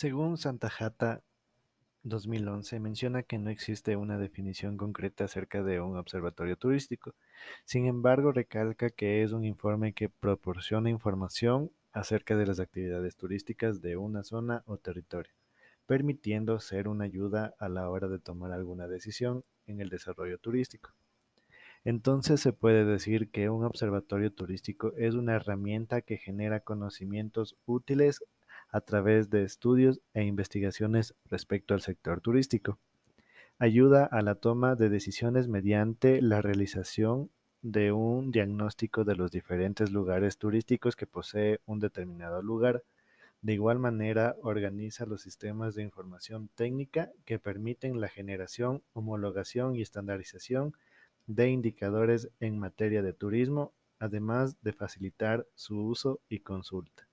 Según Santahata 2011, menciona que no existe una definición concreta acerca de un observatorio turístico. Sin embargo, recalca que es un informe que proporciona información acerca de las actividades turísticas de una zona o territorio, permitiendo ser una ayuda a la hora de tomar alguna decisión en el desarrollo turístico. Entonces se puede decir que un observatorio turístico es una herramienta que genera conocimientos útiles a través de estudios e investigaciones respecto al sector turístico. Ayuda a la toma de decisiones mediante la realización de un diagnóstico de los diferentes lugares turísticos que posee un determinado lugar. De igual manera, organiza los sistemas de información técnica que permiten la generación, homologación y estandarización de indicadores en materia de turismo, además de facilitar su uso y consulta.